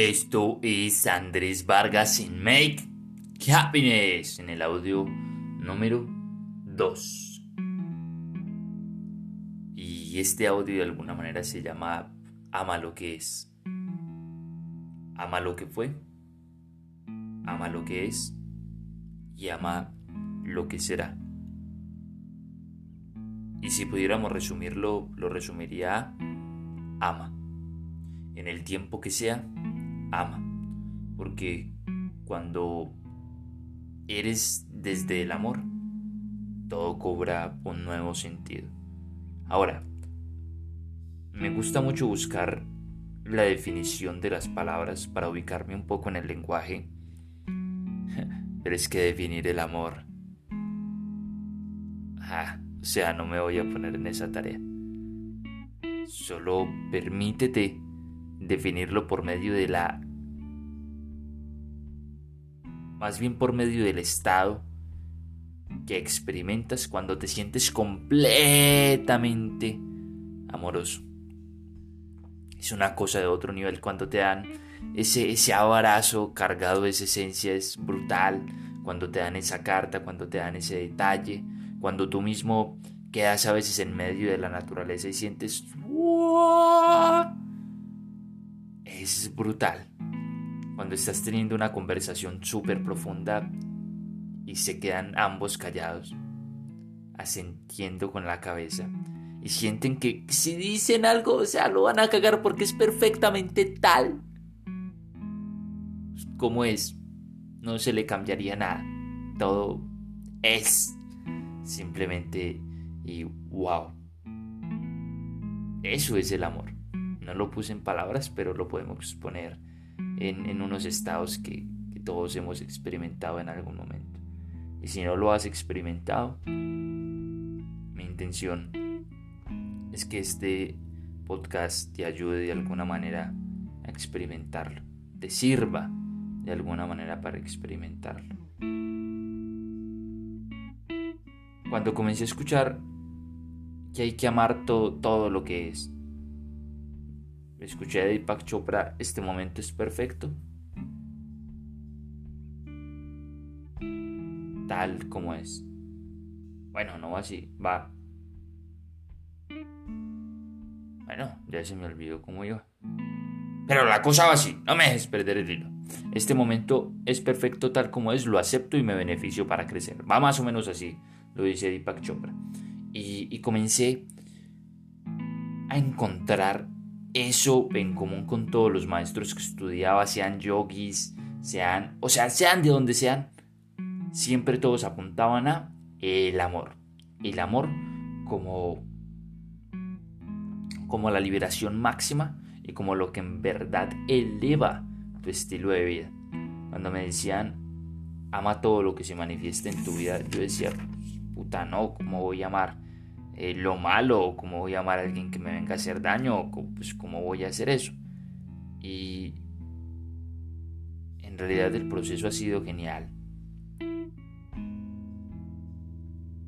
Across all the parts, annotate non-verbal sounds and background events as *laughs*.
Esto es Andrés Vargas en Make Happiness en el audio número 2. Y este audio de alguna manera se llama Ama lo que es. Ama lo que fue. Ama lo que es. Y ama lo que será. Y si pudiéramos resumirlo, lo resumiría ama. En el tiempo que sea, ama. Porque cuando eres desde el amor, todo cobra un nuevo sentido. Ahora, me gusta mucho buscar la definición de las palabras para ubicarme un poco en el lenguaje. *laughs* Pero es que definir el amor... Ah, o sea, no me voy a poner en esa tarea. Solo permítete definirlo por medio de la... Más bien por medio del estado que experimentas cuando te sientes completamente amoroso. Es una cosa de otro nivel cuando te dan ese, ese abrazo cargado de esa esencia, es brutal. Cuando te dan esa carta, cuando te dan ese detalle, cuando tú mismo quedas a veces en medio de la naturaleza y sientes es brutal. Cuando estás teniendo una conversación súper profunda y se quedan ambos callados, asentiendo con la cabeza. Y sienten que si dicen algo, o sea, lo van a cagar porque es perfectamente tal como es. No se le cambiaría nada. Todo es simplemente y wow. Eso es el amor. No lo puse en palabras, pero lo podemos exponer en, unos estados que, todos hemos experimentado en algún momento. Y si no lo has experimentado, mi intención es que este podcast te ayude de alguna manera a experimentarlo, te sirva de alguna manera para experimentarlo. Cuando comencé a escuchar que hay que amar todo lo que es, Escuché de Deepak Chopra, este momento es perfecto. Tal como es. Bueno, no va así, va. Bueno, ya se me olvidó cómo iba. Pero la cosa va así, no me dejes perder el hilo. Este momento es perfecto tal como es, lo acepto y me beneficio para crecer. Va más o menos así, lo dice Deepak Chopra. Y, y comencé a encontrar eso en común con todos los maestros que estudiaba, sean yogis, sean, o sea, sean de donde sean, siempre todos apuntaban a el amor. El amor como como la liberación máxima y como lo que en verdad eleva tu estilo de vida. Cuando me decían, ama todo lo que se manifiesta en tu vida, yo decía, puta, no, ¿cómo voy a amar? Eh, lo malo o cómo voy a amar a alguien que me venga a hacer daño o pues cómo voy a hacer eso. Y en realidad el proceso ha sido genial.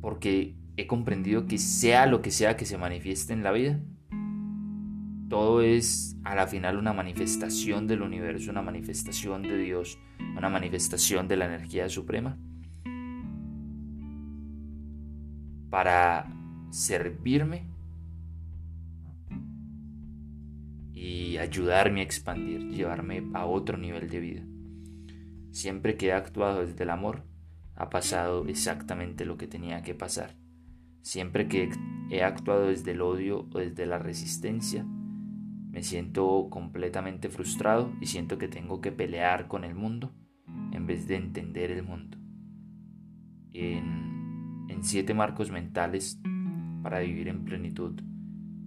Porque he comprendido que sea lo que sea que se manifieste en la vida, todo es a la final una manifestación del universo, una manifestación de Dios, una manifestación de la energía suprema. Para servirme y ayudarme a expandir, llevarme a otro nivel de vida. Siempre que he actuado desde el amor, ha pasado exactamente lo que tenía que pasar. Siempre que he actuado desde el odio o desde la resistencia, me siento completamente frustrado y siento que tengo que pelear con el mundo en vez de entender el mundo. En, en siete marcos mentales para vivir en plenitud,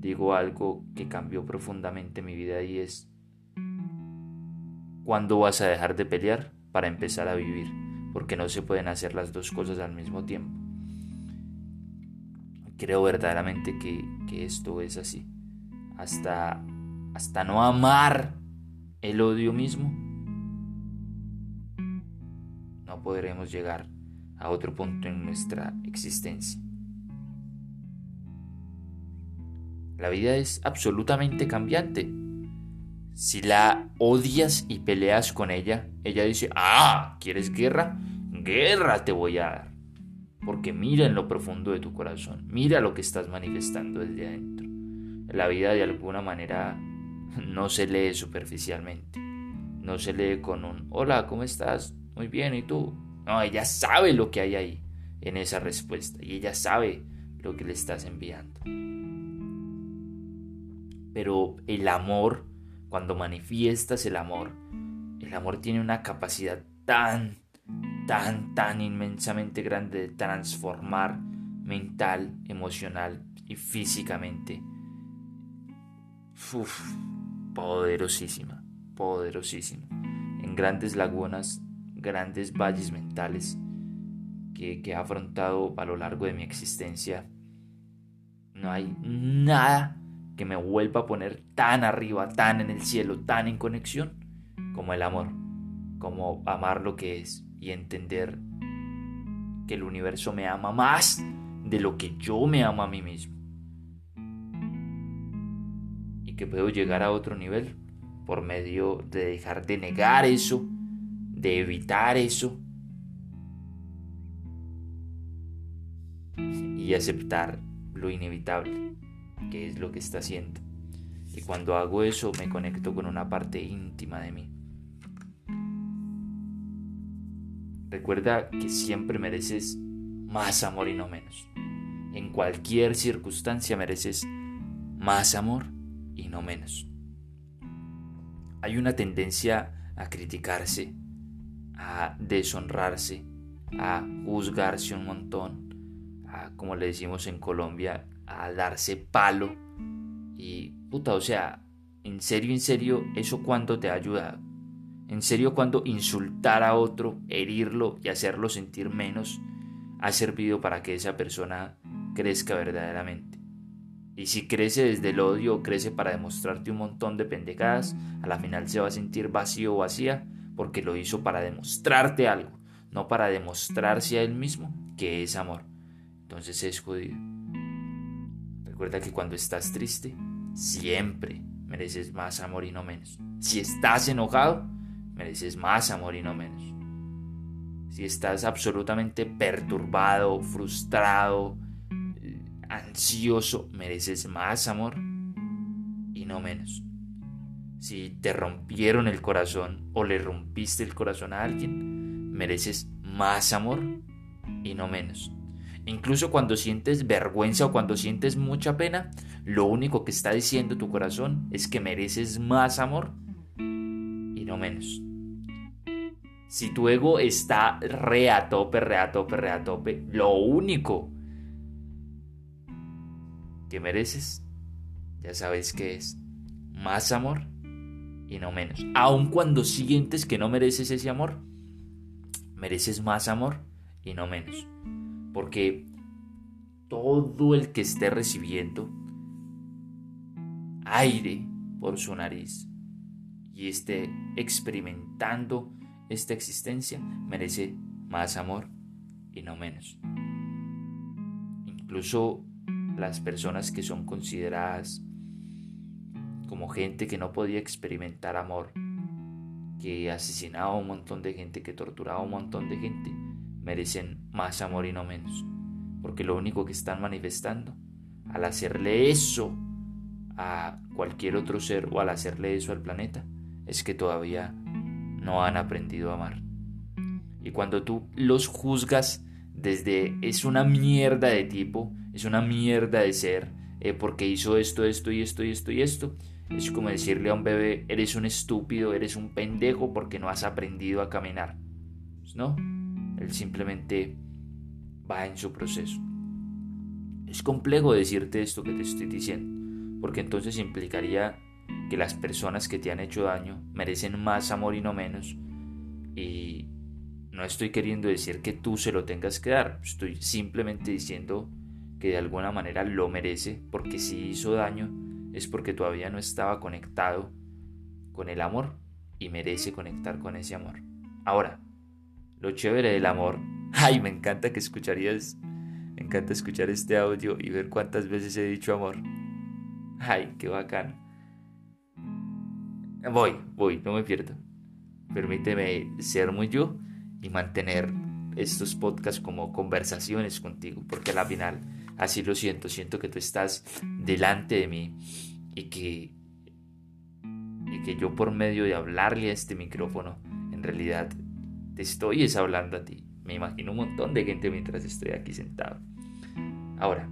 digo algo que cambió profundamente mi vida y es, ¿cuándo vas a dejar de pelear para empezar a vivir? Porque no se pueden hacer las dos cosas al mismo tiempo. Creo verdaderamente que, que esto es así. Hasta, hasta no amar el odio mismo, no podremos llegar a otro punto en nuestra existencia. La vida es absolutamente cambiante. Si la odias y peleas con ella, ella dice, ah, ¿quieres guerra? Guerra te voy a dar. Porque mira en lo profundo de tu corazón, mira lo que estás manifestando desde adentro. La vida de alguna manera no se lee superficialmente, no se lee con un, hola, ¿cómo estás? Muy bien, ¿y tú? No, ella sabe lo que hay ahí en esa respuesta y ella sabe lo que le estás enviando. Pero el amor, cuando manifiestas el amor, el amor tiene una capacidad tan, tan, tan inmensamente grande de transformar mental, emocional y físicamente. Uf, poderosísima, poderosísima. En grandes lagunas, grandes valles mentales que, que he afrontado a lo largo de mi existencia, no hay nada que me vuelva a poner tan arriba, tan en el cielo, tan en conexión como el amor, como amar lo que es y entender que el universo me ama más de lo que yo me amo a mí mismo. Y que puedo llegar a otro nivel por medio de dejar de negar eso, de evitar eso y aceptar lo inevitable que es lo que está haciendo. Y cuando hago eso me conecto con una parte íntima de mí. Recuerda que siempre mereces más amor y no menos. En cualquier circunstancia mereces más amor y no menos. Hay una tendencia a criticarse, a deshonrarse, a juzgarse un montón, a, como le decimos en Colombia, a darse palo. Y puta, o sea, en serio, en serio, ¿eso cuánto te ha ayudado? En serio, cuando insultar a otro, herirlo y hacerlo sentir menos ha servido para que esa persona crezca verdaderamente. Y si crece desde el odio crece para demostrarte un montón de pendejadas, a la final se va a sentir vacío o vacía porque lo hizo para demostrarte algo, no para demostrarse a él mismo que es amor. Entonces es jodido. Recuerda que cuando estás triste, siempre mereces más amor y no menos. Si estás enojado, mereces más amor y no menos. Si estás absolutamente perturbado, frustrado, ansioso, mereces más amor y no menos. Si te rompieron el corazón o le rompiste el corazón a alguien, mereces más amor y no menos. Incluso cuando sientes vergüenza o cuando sientes mucha pena, lo único que está diciendo tu corazón es que mereces más amor y no menos. Si tu ego está re a tope, re a tope, re a tope, lo único que mereces, ya sabes que es más amor y no menos. Aun cuando sientes que no mereces ese amor, mereces más amor y no menos. Porque todo el que esté recibiendo aire por su nariz y esté experimentando esta existencia merece más amor y no menos. Incluso las personas que son consideradas como gente que no podía experimentar amor, que asesinaba a un montón de gente, que torturaba a un montón de gente, merecen más amor y no menos. Porque lo único que están manifestando al hacerle eso a cualquier otro ser o al hacerle eso al planeta es que todavía no han aprendido a amar. Y cuando tú los juzgas desde es una mierda de tipo, es una mierda de ser, eh, porque hizo esto, esto y esto y esto y esto, es como decirle a un bebé, eres un estúpido, eres un pendejo porque no has aprendido a caminar. No, él simplemente va en su proceso. Es complejo decirte esto que te estoy diciendo, porque entonces implicaría que las personas que te han hecho daño merecen más amor y no menos. Y no estoy queriendo decir que tú se lo tengas que dar, estoy simplemente diciendo que de alguna manera lo merece, porque si hizo daño es porque todavía no estaba conectado con el amor y merece conectar con ese amor. Ahora, lo chévere del amor. *laughs* Ay, me encanta que escucharías, me encanta escuchar este audio y ver cuántas veces he dicho amor. Ay, qué bacán. Voy, voy, no me pierdo. Permíteme ser muy yo y mantener estos podcasts como conversaciones contigo, porque a la final así lo siento, siento que tú estás delante de mí y que, y que yo por medio de hablarle a este micrófono, en realidad estoy es hablando a ti. Me imagino un montón de gente mientras estoy aquí sentado. Ahora,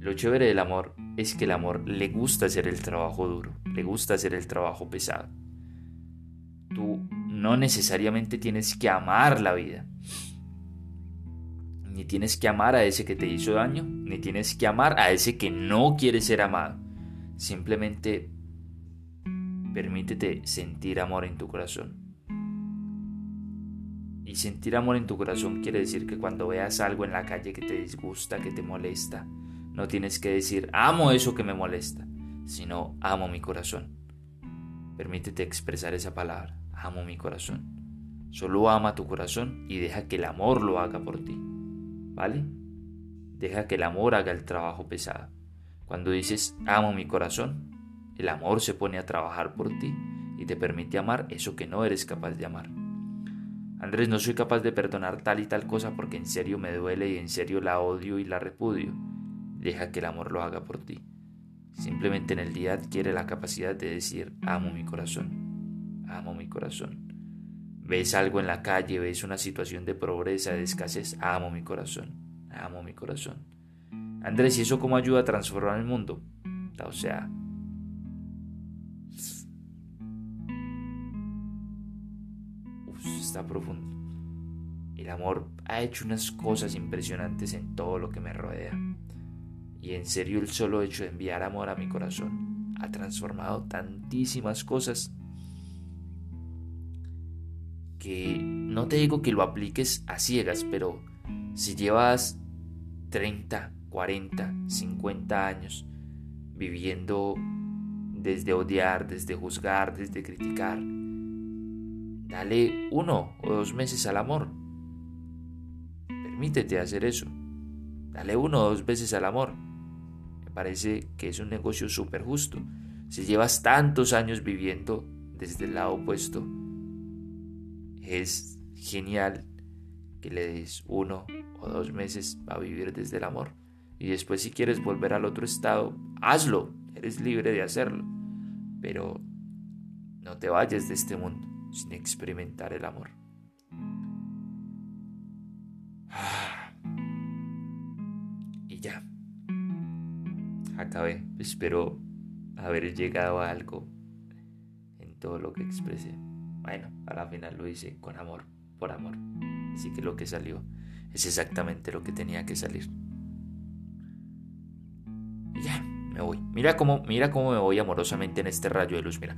lo chévere del amor es que el amor le gusta hacer el trabajo duro, le gusta hacer el trabajo pesado. Tú no necesariamente tienes que amar la vida. Ni tienes que amar a ese que te hizo daño, ni tienes que amar a ese que no quiere ser amado. Simplemente permítete sentir amor en tu corazón. Y sentir amor en tu corazón quiere decir que cuando veas algo en la calle que te disgusta, que te molesta, no tienes que decir amo eso que me molesta, sino amo mi corazón. Permítete expresar esa palabra, amo mi corazón. Solo ama tu corazón y deja que el amor lo haga por ti. ¿Vale? Deja que el amor haga el trabajo pesado. Cuando dices amo mi corazón, el amor se pone a trabajar por ti y te permite amar eso que no eres capaz de amar. Andrés, no soy capaz de perdonar tal y tal cosa porque en serio me duele y en serio la odio y la repudio. Deja que el amor lo haga por ti. Simplemente en el día adquiere la capacidad de decir amo mi corazón, amo mi corazón. Ves algo en la calle, ves una situación de pobreza, de escasez, amo mi corazón, amo mi corazón. Andrés, ¿y eso cómo ayuda a transformar el mundo? O sea, está profundo. El amor ha hecho unas cosas impresionantes en todo lo que me rodea. Y en serio el solo hecho de enviar amor a mi corazón ha transformado tantísimas cosas que no te digo que lo apliques a ciegas, pero si llevas 30, 40, 50 años viviendo desde odiar, desde juzgar, desde criticar, Dale uno o dos meses al amor. Permítete hacer eso. Dale uno o dos veces al amor. Me parece que es un negocio súper justo. Si llevas tantos años viviendo desde el lado opuesto, es genial que le des uno o dos meses a vivir desde el amor. Y después si quieres volver al otro estado, hazlo. Eres libre de hacerlo. Pero no te vayas de este mundo sin experimentar el amor. Y ya. Acabé. Espero haber llegado a algo en todo lo que expresé. Bueno, a la final lo hice con amor, por amor. Así que lo que salió es exactamente lo que tenía que salir. Y ya, me voy. Mira cómo, mira cómo me voy amorosamente en este rayo de luz. Mira.